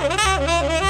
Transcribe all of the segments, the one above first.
Música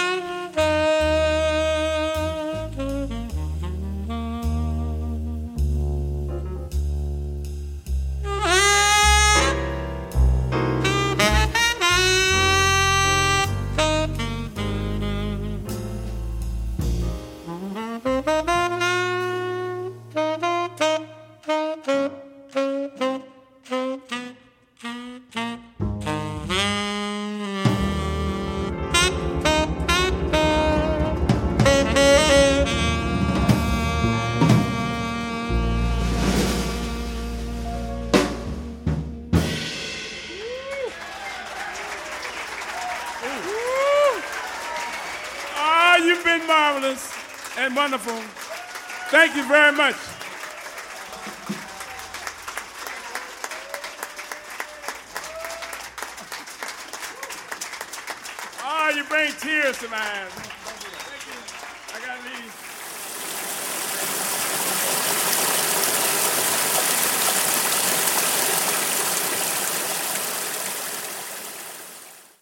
Mm-hmm. And wonderful. Thank you very much. Oh, you bring tears to my eyes.